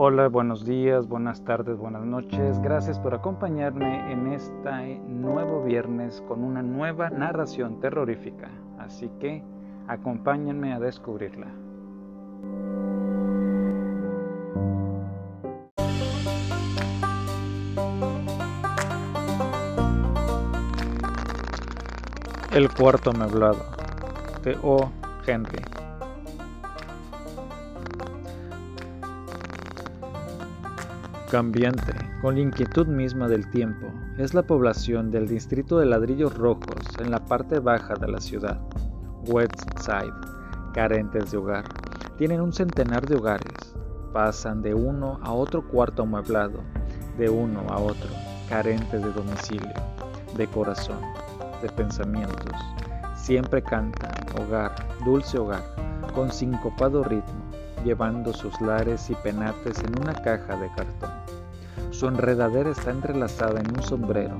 Hola, buenos días, buenas tardes, buenas noches. Gracias por acompañarme en este nuevo viernes con una nueva narración terrorífica. Así que acompáñenme a descubrirla. El cuarto meblado de O. Henry. Cambiante, con la inquietud misma del tiempo, es la población del distrito de ladrillos rojos en la parte baja de la ciudad, West Side, carentes de hogar. Tienen un centenar de hogares, pasan de uno a otro cuarto amueblado, de uno a otro, carentes de domicilio, de corazón, de pensamientos. Siempre cantan, hogar, dulce hogar, con sincopado ritmo, llevando sus lares y penates en una caja de cartón. Su enredadera está entrelazada en un sombrero,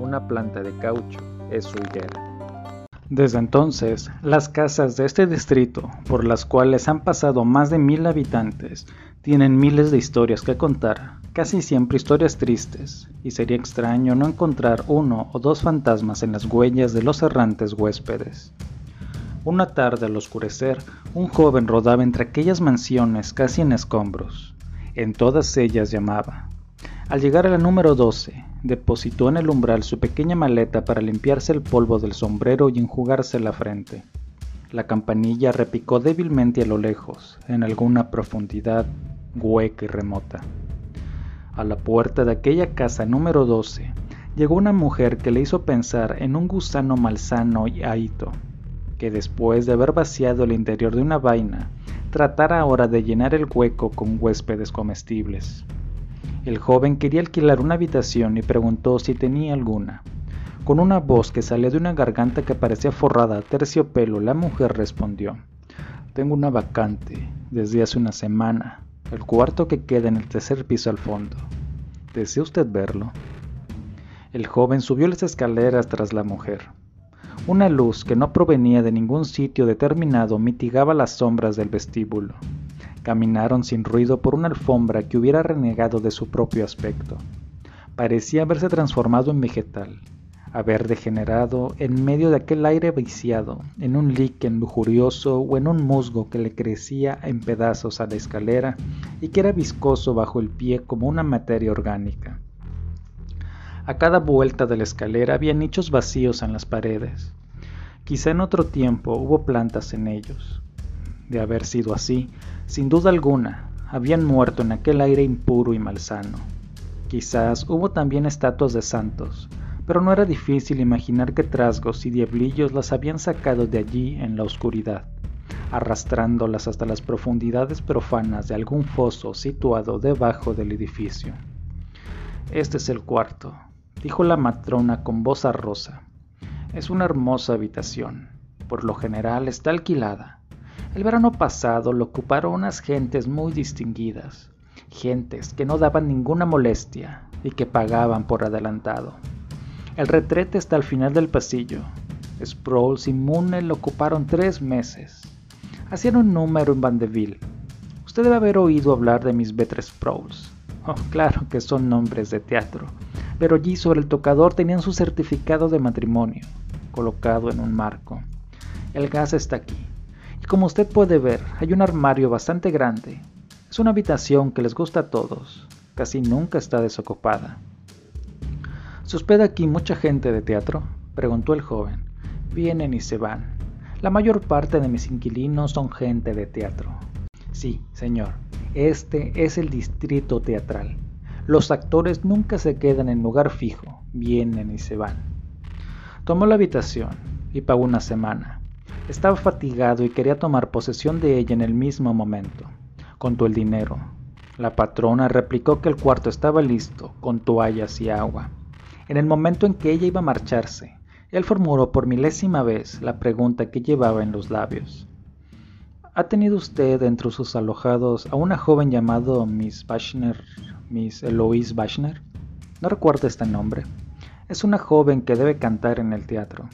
una planta de caucho es su higuera. Desde entonces, las casas de este distrito, por las cuales han pasado más de mil habitantes, tienen miles de historias que contar, casi siempre historias tristes, y sería extraño no encontrar uno o dos fantasmas en las huellas de los errantes huéspedes. Una tarde al oscurecer, un joven rodaba entre aquellas mansiones casi en escombros. En todas ellas llamaba. Al llegar a la número 12, depositó en el umbral su pequeña maleta para limpiarse el polvo del sombrero y enjugarse la frente. La campanilla repicó débilmente a lo lejos, en alguna profundidad hueca y remota. A la puerta de aquella casa número 12 llegó una mujer que le hizo pensar en un gusano malsano y ahito que después de haber vaciado el interior de una vaina, tratara ahora de llenar el hueco con huéspedes comestibles. El joven quería alquilar una habitación y preguntó si tenía alguna. Con una voz que salía de una garganta que parecía forrada a terciopelo, la mujer respondió, Tengo una vacante desde hace una semana, el cuarto que queda en el tercer piso al fondo. ¿Desea usted verlo? El joven subió las escaleras tras la mujer. Una luz que no provenía de ningún sitio determinado mitigaba las sombras del vestíbulo. Caminaron sin ruido por una alfombra que hubiera renegado de su propio aspecto. Parecía haberse transformado en vegetal, haber degenerado en medio de aquel aire viciado, en un líquen lujurioso o en un musgo que le crecía en pedazos a la escalera y que era viscoso bajo el pie como una materia orgánica. A cada vuelta de la escalera había nichos vacíos en las paredes. Quizá en otro tiempo hubo plantas en ellos. De haber sido así, sin duda alguna, habían muerto en aquel aire impuro y malsano. Quizás hubo también estatuas de santos, pero no era difícil imaginar que trasgos y diablillos las habían sacado de allí en la oscuridad, arrastrándolas hasta las profundidades profanas de algún foso situado debajo del edificio. Este es el cuarto, dijo la matrona con voz arrosa. Es una hermosa habitación. Por lo general está alquilada. El verano pasado lo ocuparon unas gentes muy distinguidas, gentes que no daban ninguna molestia y que pagaban por adelantado. El retrete está al final del pasillo. Sproles y Mooney lo ocuparon tres meses. Hacían un número en Vandeville. Usted debe haber oído hablar de mis Better Sproles. Oh, claro que son nombres de teatro pero allí sobre el tocador tenían su certificado de matrimonio, colocado en un marco. El gas está aquí, y como usted puede ver, hay un armario bastante grande. Es una habitación que les gusta a todos, casi nunca está desocupada. ¿Se hospeda aquí mucha gente de teatro? preguntó el joven. Vienen y se van. La mayor parte de mis inquilinos son gente de teatro. Sí, señor, este es el distrito teatral. Los actores nunca se quedan en lugar fijo, vienen y se van. Tomó la habitación y pagó una semana. Estaba fatigado y quería tomar posesión de ella en el mismo momento. Contó el dinero. La patrona replicó que el cuarto estaba listo, con toallas y agua. En el momento en que ella iba a marcharse, él formuló por milésima vez la pregunta que llevaba en los labios. ¿Ha tenido usted entre sus alojados a una joven llamada Miss Bashner Miss Eloise Bachner. No recuerdo este nombre. Es una joven que debe cantar en el teatro.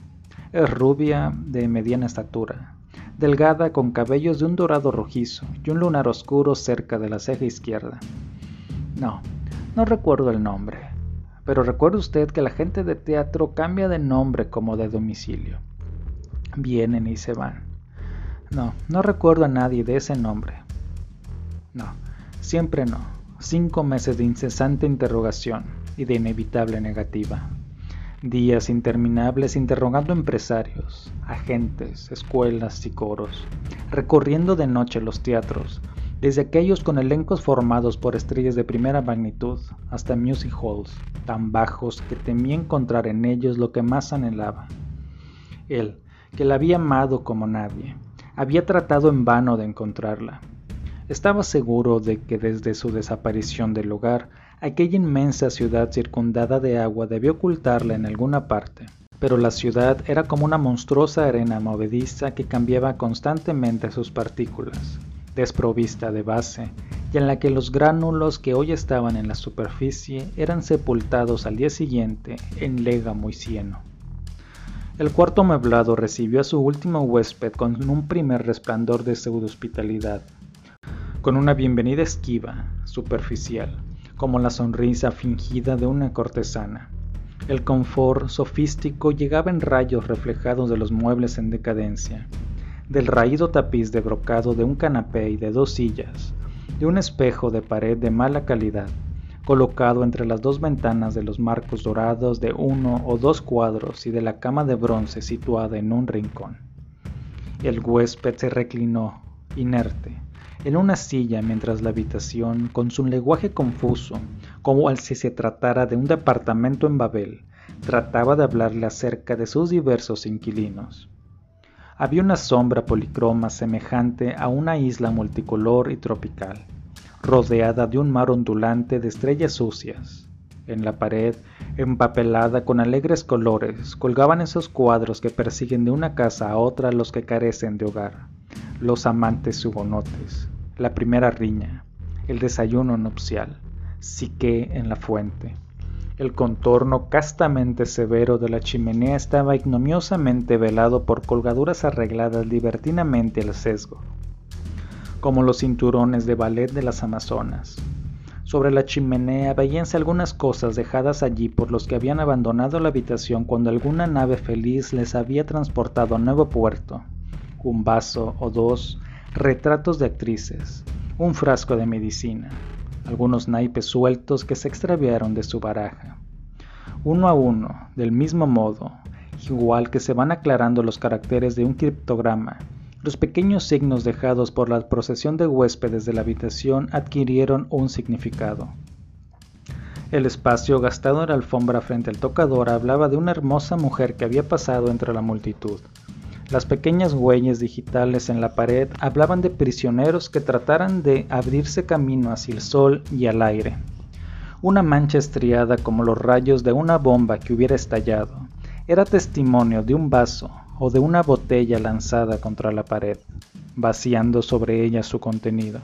Es rubia, de mediana estatura, delgada con cabellos de un dorado rojizo y un lunar oscuro cerca de la ceja izquierda. No, no recuerdo el nombre, pero recuerde usted que la gente de teatro cambia de nombre como de domicilio. Vienen y se van. No, no recuerdo a nadie de ese nombre. No, siempre no. Cinco meses de incesante interrogación y de inevitable negativa. Días interminables interrogando empresarios, agentes, escuelas y coros, recorriendo de noche los teatros, desde aquellos con elencos formados por estrellas de primera magnitud hasta music halls tan bajos que temía encontrar en ellos lo que más anhelaba. Él, que la había amado como nadie, había tratado en vano de encontrarla. Estaba seguro de que desde su desaparición del hogar, aquella inmensa ciudad circundada de agua debía ocultarla en alguna parte. Pero la ciudad era como una monstruosa arena movediza que cambiaba constantemente sus partículas, desprovista de base, y en la que los gránulos que hoy estaban en la superficie eran sepultados al día siguiente en légamo y cieno. El cuarto amueblado recibió a su último huésped con un primer resplandor de pseudo-hospitalidad, con una bienvenida esquiva, superficial, como la sonrisa fingida de una cortesana. El confort sofístico llegaba en rayos reflejados de los muebles en decadencia, del raído tapiz de brocado de un canapé y de dos sillas, de un espejo de pared de mala calidad, colocado entre las dos ventanas de los marcos dorados de uno o dos cuadros y de la cama de bronce situada en un rincón. El huésped se reclinó, inerte, en una silla mientras la habitación, con su lenguaje confuso, como si se tratara de un departamento en Babel, trataba de hablarle acerca de sus diversos inquilinos. Había una sombra policroma semejante a una isla multicolor y tropical, rodeada de un mar ondulante de estrellas sucias. En la pared, empapelada con alegres colores, colgaban esos cuadros que persiguen de una casa a otra los que carecen de hogar, los amantes hugonotes, la primera riña, el desayuno nupcial, Sique en la fuente. El contorno castamente severo de la chimenea estaba ignominiosamente velado por colgaduras arregladas libertinamente al sesgo, como los cinturones de ballet de las Amazonas. Sobre la chimenea veíanse algunas cosas dejadas allí por los que habían abandonado la habitación cuando alguna nave feliz les había transportado a nuevo puerto. Un vaso o dos, retratos de actrices, un frasco de medicina, algunos naipes sueltos que se extraviaron de su baraja. Uno a uno, del mismo modo, igual que se van aclarando los caracteres de un criptograma, los pequeños signos dejados por la procesión de huéspedes de la habitación adquirieron un significado. El espacio gastado en la alfombra frente al tocador hablaba de una hermosa mujer que había pasado entre la multitud. Las pequeñas huellas digitales en la pared hablaban de prisioneros que trataran de abrirse camino hacia el sol y al aire. Una mancha estriada como los rayos de una bomba que hubiera estallado era testimonio de un vaso o de una botella lanzada contra la pared, vaciando sobre ella su contenido.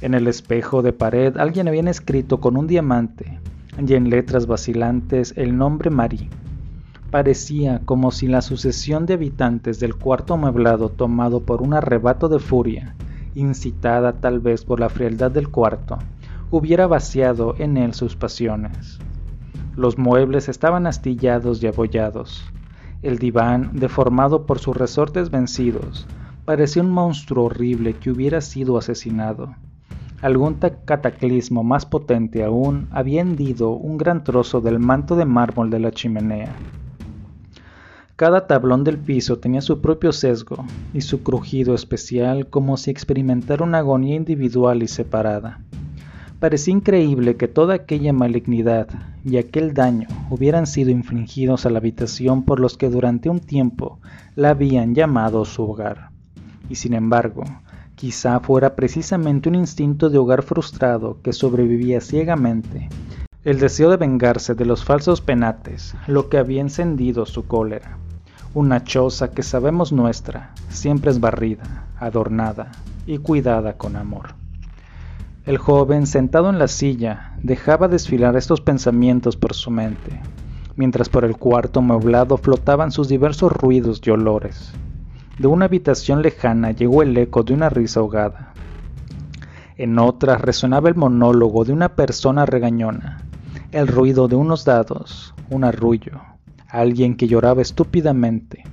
En el espejo de pared alguien había escrito con un diamante y en letras vacilantes el nombre Marie Parecía como si la sucesión de habitantes del cuarto amueblado tomado por un arrebato de furia, incitada tal vez por la frialdad del cuarto, hubiera vaciado en él sus pasiones. Los muebles estaban astillados y abollados. El diván, deformado por sus resortes vencidos, parecía un monstruo horrible que hubiera sido asesinado. Algún cataclismo más potente aún había hendido un gran trozo del manto de mármol de la chimenea. Cada tablón del piso tenía su propio sesgo y su crujido especial como si experimentara una agonía individual y separada. Parecía increíble que toda aquella malignidad y aquel daño hubieran sido infligidos a la habitación por los que durante un tiempo la habían llamado su hogar. Y sin embargo, quizá fuera precisamente un instinto de hogar frustrado que sobrevivía ciegamente, el deseo de vengarse de los falsos penates, lo que había encendido su cólera. Una choza que sabemos nuestra, siempre es barrida, adornada y cuidada con amor. El joven, sentado en la silla, dejaba desfilar estos pensamientos por su mente, mientras por el cuarto amueblado flotaban sus diversos ruidos y olores. De una habitación lejana llegó el eco de una risa ahogada. En otras resonaba el monólogo de una persona regañona, el ruido de unos dados, un arrullo, alguien que lloraba estúpidamente.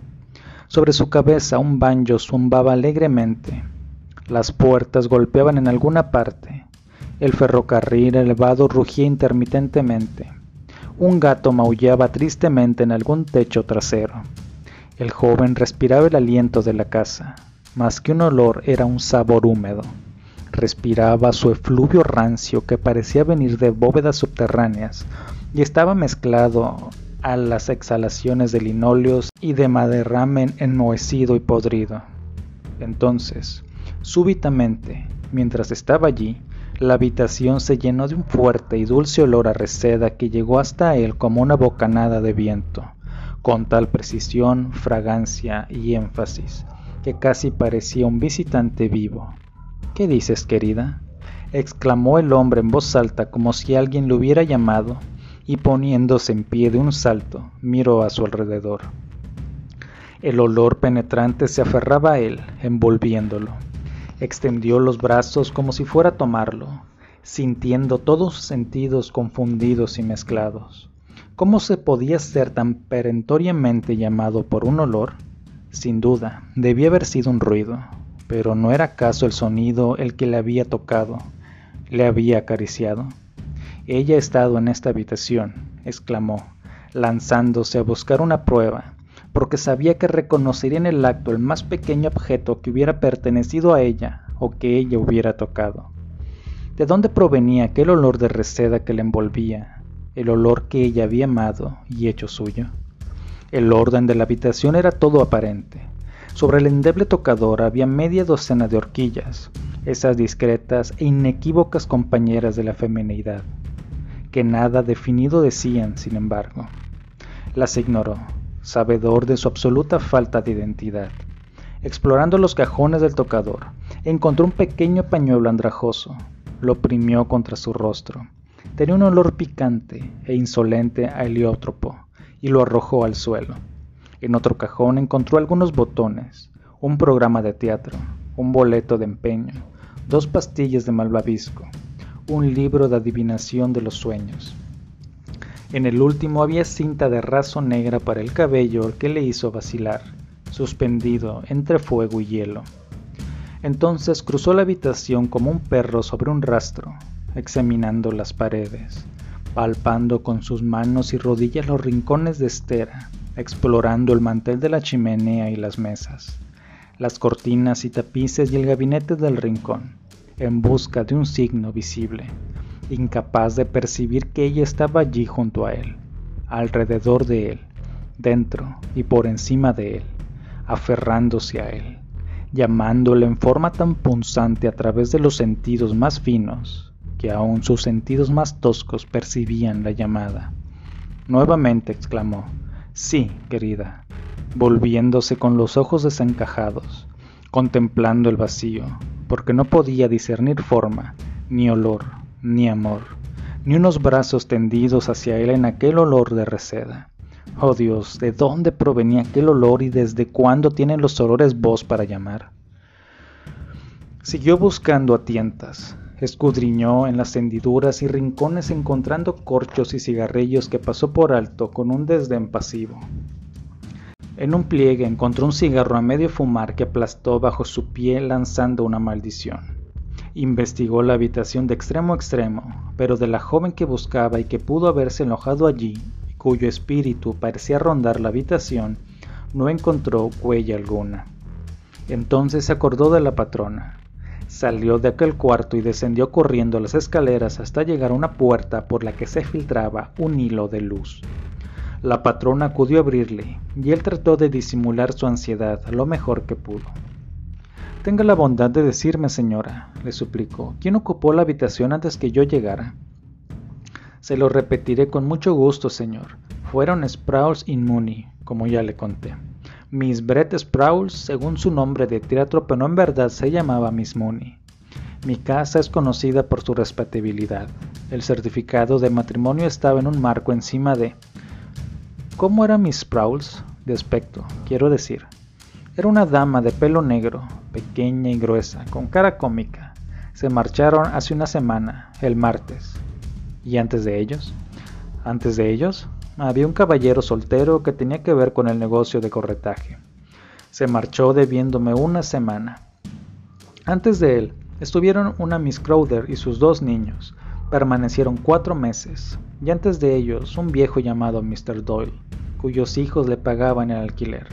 Sobre su cabeza un banjo zumbaba alegremente. Las puertas golpeaban en alguna parte. El ferrocarril elevado rugía intermitentemente. Un gato maullaba tristemente en algún techo trasero. El joven respiraba el aliento de la casa. Más que un olor era un sabor húmedo. Respiraba su efluvio rancio que parecía venir de bóvedas subterráneas y estaba mezclado a las exhalaciones de linóleos y de maderramen enmohecido y podrido. Entonces, súbitamente, mientras estaba allí, la habitación se llenó de un fuerte y dulce olor a reseda que llegó hasta él como una bocanada de viento, con tal precisión, fragancia y énfasis, que casi parecía un visitante vivo. ¿Qué dices, querida? exclamó el hombre en voz alta como si alguien lo hubiera llamado, y poniéndose en pie de un salto, miró a su alrededor. El olor penetrante se aferraba a él, envolviéndolo. Extendió los brazos como si fuera a tomarlo, sintiendo todos sus sentidos confundidos y mezclados. ¿Cómo se podía ser tan perentoriamente llamado por un olor? Sin duda, debía haber sido un ruido, pero ¿no era acaso el sonido el que le había tocado, le había acariciado? Ella ha estado en esta habitación, exclamó, lanzándose a buscar una prueba, porque sabía que reconocería en el acto el más pequeño objeto que hubiera pertenecido a ella o que ella hubiera tocado. ¿De dónde provenía aquel olor de reseda que le envolvía, el olor que ella había amado y hecho suyo? El orden de la habitación era todo aparente. Sobre el endeble tocador había media docena de horquillas, esas discretas e inequívocas compañeras de la feminidad, que nada definido decían, sin embargo. Las ignoró, sabedor de su absoluta falta de identidad. Explorando los cajones del tocador, encontró un pequeño pañuelo andrajoso. Lo oprimió contra su rostro. Tenía un olor picante e insolente a heliótropo y lo arrojó al suelo. En otro cajón encontró algunos botones, un programa de teatro, un boleto de empeño, dos pastillas de malvavisco, un libro de adivinación de los sueños. En el último había cinta de raso negra para el cabello que le hizo vacilar, suspendido entre fuego y hielo. Entonces cruzó la habitación como un perro sobre un rastro, examinando las paredes, palpando con sus manos y rodillas los rincones de estera, explorando el mantel de la chimenea y las mesas, las cortinas y tapices y el gabinete del rincón, en busca de un signo visible incapaz de percibir que ella estaba allí junto a él, alrededor de él, dentro y por encima de él, aferrándose a él, llamándole en forma tan punzante a través de los sentidos más finos, que aún sus sentidos más toscos percibían la llamada. Nuevamente exclamó, Sí, querida, volviéndose con los ojos desencajados, contemplando el vacío, porque no podía discernir forma, ni olor, ni amor, ni unos brazos tendidos hacia él en aquel olor de reseda. Oh Dios, ¿de dónde provenía aquel olor y desde cuándo tienen los olores voz para llamar? Siguió buscando a tientas, escudriñó en las hendiduras y rincones encontrando corchos y cigarrillos que pasó por alto con un desdén pasivo. En un pliegue encontró un cigarro a medio fumar que aplastó bajo su pie lanzando una maldición. Investigó la habitación de extremo a extremo, pero de la joven que buscaba y que pudo haberse enojado allí, cuyo espíritu parecía rondar la habitación, no encontró huella alguna. Entonces se acordó de la patrona. Salió de aquel cuarto y descendió corriendo las escaleras hasta llegar a una puerta por la que se filtraba un hilo de luz. La patrona acudió a abrirle, y él trató de disimular su ansiedad lo mejor que pudo. Tenga la bondad de decirme, señora, le suplicó, ¿quién ocupó la habitación antes que yo llegara? Se lo repetiré con mucho gusto, señor. Fueron Sprouse y Mooney, como ya le conté. Miss Brett Sprouse, según su nombre de teatro, pero en verdad se llamaba Miss Mooney. Mi casa es conocida por su respetabilidad. El certificado de matrimonio estaba en un marco encima de... ¿Cómo era Miss Sprouse? De aspecto, quiero decir. Era una dama de pelo negro, pequeña y gruesa, con cara cómica, Se marcharon hace una semana, el martes. ¿Y antes de ellos? Antes de ellos, había un caballero soltero que tenía que ver con el negocio de corretaje. Se marchó debiéndome una semana. Antes de él, estuvieron una Miss Crowder y sus dos niños. Permanecieron cuatro meses, y antes de ellos un viejo llamado Mr. Doyle, cuyos hijos le pagaban el alquiler.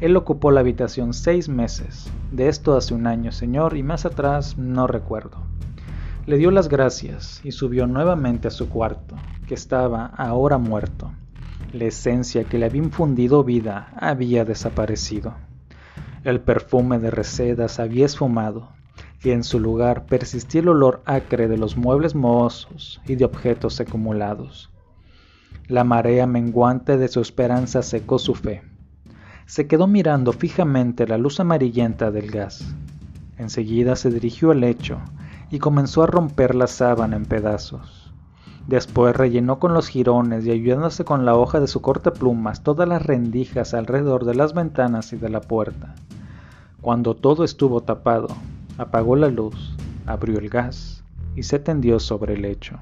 Él ocupó la habitación seis meses, de esto hace un año, señor, y más atrás no recuerdo. Le dio las gracias y subió nuevamente a su cuarto, que estaba ahora muerto. La esencia que le había infundido vida había desaparecido. El perfume de resedas había esfumado, y en su lugar persistía el olor acre de los muebles mohosos y de objetos acumulados. La marea menguante de su esperanza secó su fe se quedó mirando fijamente la luz amarillenta del gas. Enseguida se dirigió al lecho y comenzó a romper la sábana en pedazos. Después rellenó con los jirones y ayudándose con la hoja de su plumas todas las rendijas alrededor de las ventanas y de la puerta. Cuando todo estuvo tapado, apagó la luz, abrió el gas y se tendió sobre el lecho.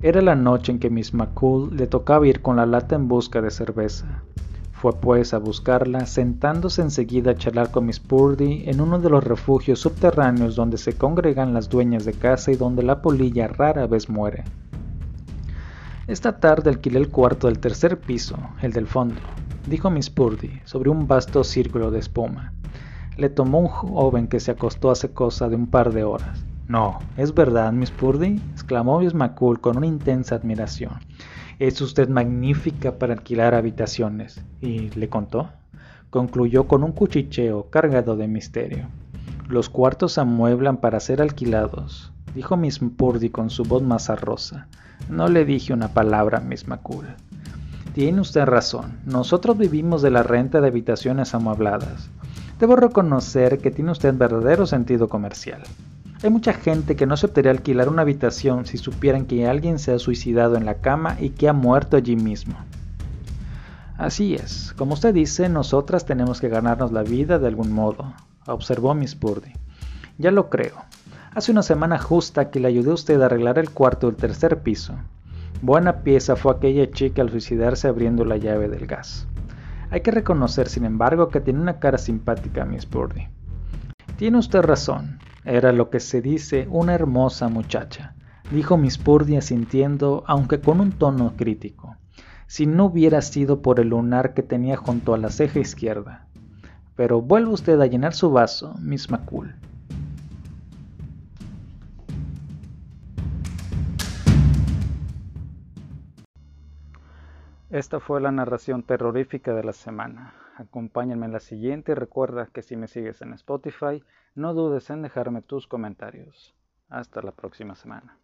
Era la noche en que Miss McCool le tocaba ir con la lata en busca de cerveza. Fue pues a buscarla, sentándose enseguida a charlar con Miss Purdy en uno de los refugios subterráneos donde se congregan las dueñas de casa y donde la polilla rara vez muere. Esta tarde alquilé el cuarto del tercer piso, el del fondo, dijo Miss Purdy, sobre un vasto círculo de espuma. Le tomó un joven que se acostó hace cosa de un par de horas. No, ¿es verdad, Miss Purdy? exclamó Miss McCool con una intensa admiración. Es usted magnífica para alquilar habitaciones. ¿Y le contó? Concluyó con un cuchicheo cargado de misterio. Los cuartos se amueblan para ser alquilados, dijo Miss Purdy con su voz más arrosa. No le dije una palabra, Miss McCool. Tiene usted razón. Nosotros vivimos de la renta de habitaciones amuebladas. Debo reconocer que tiene usted verdadero sentido comercial. Hay mucha gente que no aceptaría alquilar una habitación si supieran que alguien se ha suicidado en la cama y que ha muerto allí mismo. Así es, como usted dice, nosotras tenemos que ganarnos la vida de algún modo, observó Miss Purdy. Ya lo creo. Hace una semana justa que le ayudé a usted a arreglar el cuarto del tercer piso. Buena pieza fue aquella chica al suicidarse abriendo la llave del gas. Hay que reconocer, sin embargo, que tiene una cara simpática, Miss Purdy. Tiene usted razón. Era lo que se dice una hermosa muchacha, dijo Miss Purdy asintiendo, aunque con un tono crítico, si no hubiera sido por el lunar que tenía junto a la ceja izquierda. Pero vuelve usted a llenar su vaso, Miss McCool. Esta fue la narración terrorífica de la semana. Acompáñenme en la siguiente y recuerda que si me sigues en Spotify, no dudes en dejarme tus comentarios. Hasta la próxima semana.